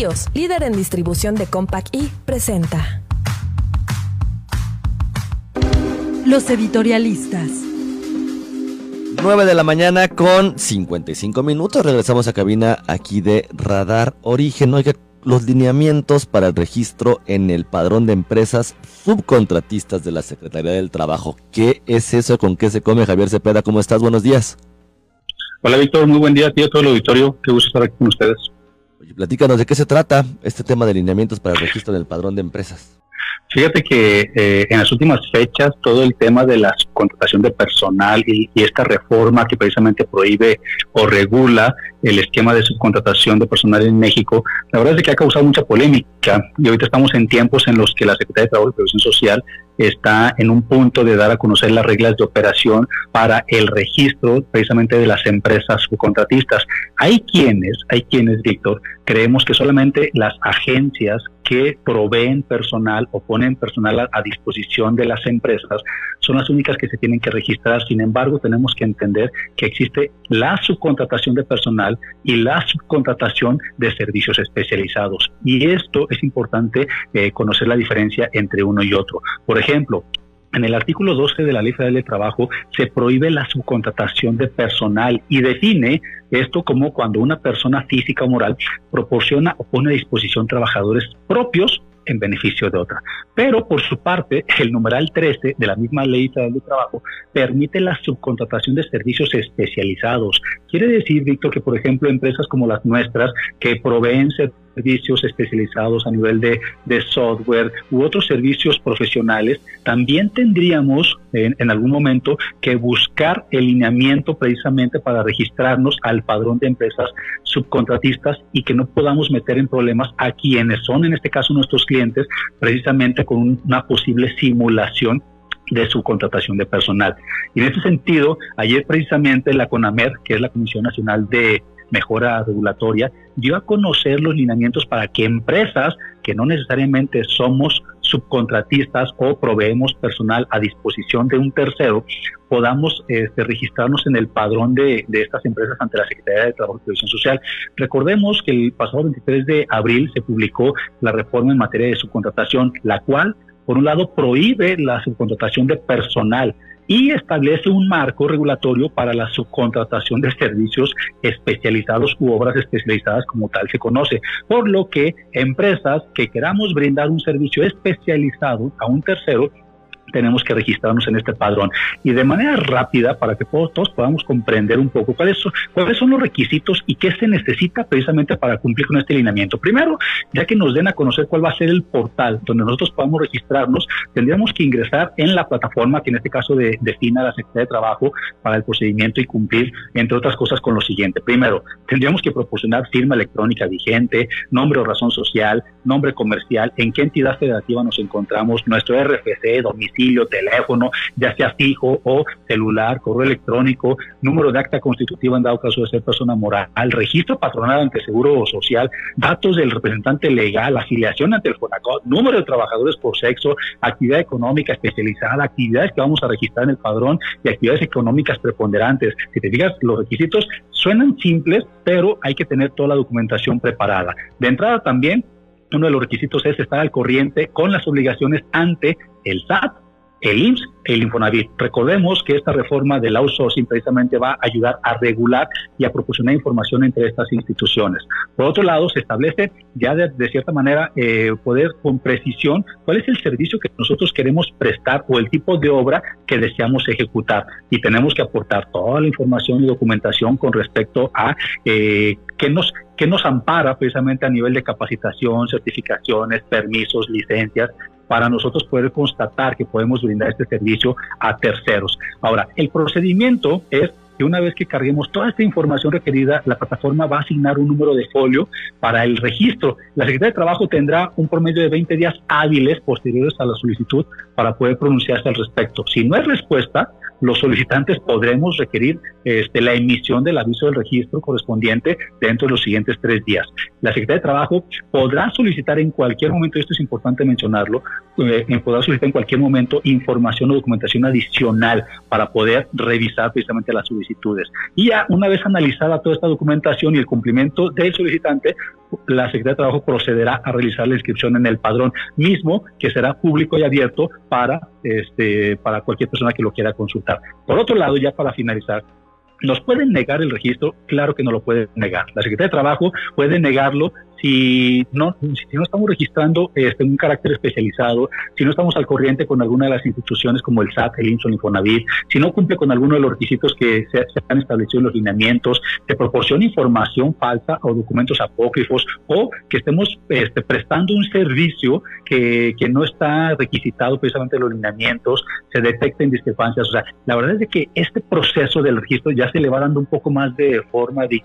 BIOS, líder en distribución de Compaq y presenta. Los editorialistas. 9 de la mañana con 55 minutos. Regresamos a cabina aquí de Radar Origen. Oiga, los lineamientos para el registro en el padrón de empresas subcontratistas de la Secretaría del Trabajo. ¿Qué es eso? ¿Con qué se come? Javier Cepeda, ¿cómo estás? Buenos días. Hola Víctor, muy buen día a ti y a todo el auditorio. Qué gusto estar aquí con ustedes. Oye, platícanos de qué se trata este tema de lineamientos para el registro del padrón de empresas. Fíjate que eh, en las últimas fechas todo el tema de la contratación de personal y, y, esta reforma que precisamente prohíbe o regula el esquema de subcontratación de personal en México, la verdad es que ha causado mucha polémica y ahorita estamos en tiempos en los que la Secretaría de Trabajo y Previsión Social está en un punto de dar a conocer las reglas de operación para el registro precisamente de las empresas subcontratistas. Hay quienes, hay quienes, Víctor, creemos que solamente las agencias que proveen personal o ponen personal a, disposición de las empresas son las únicas que se tienen que registrar. Sin embargo, tenemos que entender que existe la subcontratación de personal y la subcontratación de servicios especializados. Y esto es importante eh, conocer la diferencia entre uno y otro. Por ejemplo, en el artículo 12 de la Ley Federal de Trabajo se prohíbe la subcontratación de personal y define esto como cuando una persona física o moral proporciona o pone a disposición trabajadores propios en beneficio de otra. Pero por su parte, el numeral 13 de la misma ley federal de trabajo permite la subcontratación de servicios especializados. Quiere decir, Víctor, que por ejemplo empresas como las nuestras que proveen servicios especializados a nivel de, de software u otros servicios profesionales, también tendríamos en, en, algún momento que buscar el lineamiento precisamente para registrarnos al padrón de empresas subcontratistas y que no podamos meter en problemas a quienes son, en este caso, nuestros clientes, precisamente con una posible simulación de su contratación de personal. Y en este sentido, ayer precisamente la CONAMER, que es la Comisión Nacional de Mejora Regulatoria, dio a conocer los lineamientos para que empresas que no necesariamente somos subcontratistas o proveemos personal a disposición de un tercero, podamos este, registrarnos en el padrón de, de, estas empresas ante la Secretaría de Trabajo y Previsión Social. Recordemos que el pasado 23 de abril se publicó la reforma en materia de subcontratación, la cual, por un lado, prohíbe la subcontratación de personal y establece un marco regulatorio para la subcontratación de servicios especializados u obras especializadas como tal se conoce, por lo que empresas que queramos brindar un servicio especializado a un tercero tenemos que registrarnos en este padrón. Y de manera rápida, para que todos podamos comprender un poco cuáles son, cuáles son los requisitos y qué se necesita precisamente para cumplir con este lineamiento. Primero, ya que nos den a conocer cuál va a ser el portal donde nosotros podamos registrarnos, tendríamos que ingresar en la plataforma que en este caso de, defina la Secretaría de Trabajo para el procedimiento y cumplir, entre otras cosas, con lo siguiente. Primero, tendríamos que proporcionar firma electrónica vigente, nombre o razón social, nombre comercial, en qué entidad federativa nos encontramos, nuestro RFC, domicilio, teléfono, ya sea fijo o celular, correo electrónico, número de acta constitutiva en dado caso de ser persona moral, registro patronal ante Seguro Social, datos del representante legal, afiliación ante el FONACOT, número de trabajadores por sexo, actividad económica especializada, actividades que vamos a registrar en el padrón y actividades económicas preponderantes. Si te digas, los requisitos suenan simples, pero hay que tener toda la documentación preparada. De entrada también, uno de los requisitos es estar al corriente con las obligaciones ante el SAT el IMSS, el Infonavit. Recordemos que esta reforma del outsourcing precisamente va a ayudar a regular y a proporcionar información entre estas instituciones. Por otro lado, se establece ya de, cierta manera eh, poder con precisión cuál es el servicio que nosotros queremos prestar o el tipo de obra que deseamos ejecutar. Y tenemos que aportar toda la información y documentación con respecto a eh, qué nos que nos ampara precisamente a nivel de capacitación, certificaciones, permisos, licencias, para nosotros poder constatar que podemos brindar este servicio a terceros. Ahora, el procedimiento es que una vez que carguemos toda esta información requerida, la plataforma va a asignar un número de folio para el registro. La Secretaría de Trabajo tendrá un promedio de 20 días hábiles posteriores a la solicitud para poder pronunciarse al respecto. Si no hay respuesta, los solicitantes podremos requerir este, la emisión del aviso del registro correspondiente dentro de los siguientes tres días. La Secretaría de Trabajo podrá solicitar en cualquier momento, esto es importante mencionarlo, eh, podrá solicitar en cualquier momento información o documentación adicional para poder revisar precisamente las solicitudes. Y ya una vez analizada toda esta documentación y el cumplimiento del solicitante, la Secretaría de Trabajo procederá a realizar la inscripción en el padrón mismo, que será público y abierto para, este, para cualquier persona que lo quiera consultar. Por otro lado, ya para finalizar, ¿Nos pueden negar el registro? Claro que no lo pueden negar. La Secretaría de Trabajo puede negarlo si no, si no estamos registrando este, un carácter especializado, si no estamos al corriente con alguna de las instituciones como el SAT, el INSO, el Infonavit, si no cumple con alguno de los requisitos que se, han establecido en los lineamientos, se proporciona información falsa o documentos apócrifos o que estemos este, prestando un servicio que, que no está requisitado precisamente en los lineamientos, se detecten discrepancias. O sea, la verdad es que este proceso del registro ya se le va dando un poco más de forma de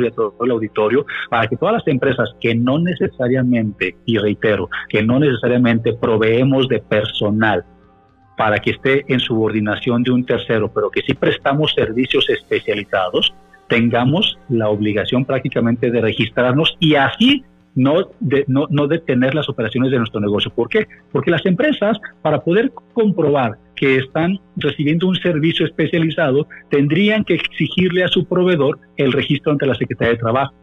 y a todo el auditorio, para que todas las empresas que no necesariamente, y reitero, que no necesariamente proveemos de personal para que esté en subordinación de un tercero, pero que sí prestamos servicios especializados, tengamos la obligación prácticamente de registrarnos y así no, de, no, no detener las operaciones de nuestro negocio. ¿Por qué? Porque las empresas, para poder comprobar que están recibiendo un servicio especializado, tendrían que exigirle a su proveedor el registro ante la Secretaría de Trabajo.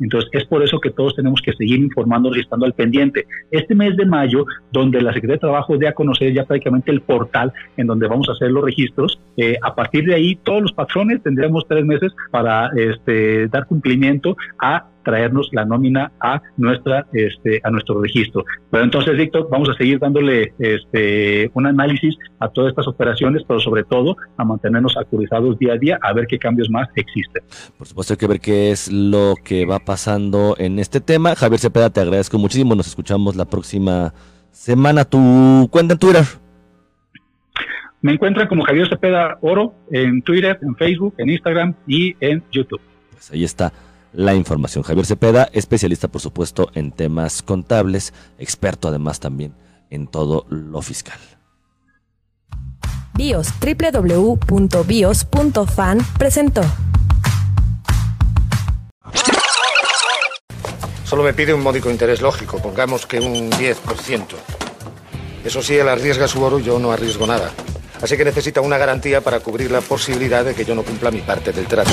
Entonces, es por eso que todos tenemos que seguir informándonos y estando al pendiente. Este mes de mayo, donde la Secretaría de Trabajo dé a conocer ya prácticamente el portal en donde vamos a hacer los registros, eh, a partir de ahí, todos los patrones tendremos tres meses para este, dar cumplimiento a traernos la nómina a nuestra este a nuestro registro. Pero entonces, Víctor, vamos a seguir dándole este un análisis a todas estas operaciones, pero sobre todo a mantenernos actualizados día a día a ver qué cambios más existen. Por supuesto hay que ver qué es lo que va pasando en este tema. Javier Cepeda, te agradezco muchísimo. Nos escuchamos la próxima semana. Tu cuenta en Twitter. Me encuentran como Javier Cepeda Oro en Twitter, en Facebook, en Instagram y en YouTube. Pues ahí está la información. Javier Cepeda, especialista por supuesto en temas contables, experto además también en todo lo fiscal. BIOS www.bios.fan presentó. Solo me pide un módico interés lógico, pongamos que un 10%. Eso sí, él arriesga su oro y yo no arriesgo nada. Así que necesita una garantía para cubrir la posibilidad de que yo no cumpla mi parte del trato.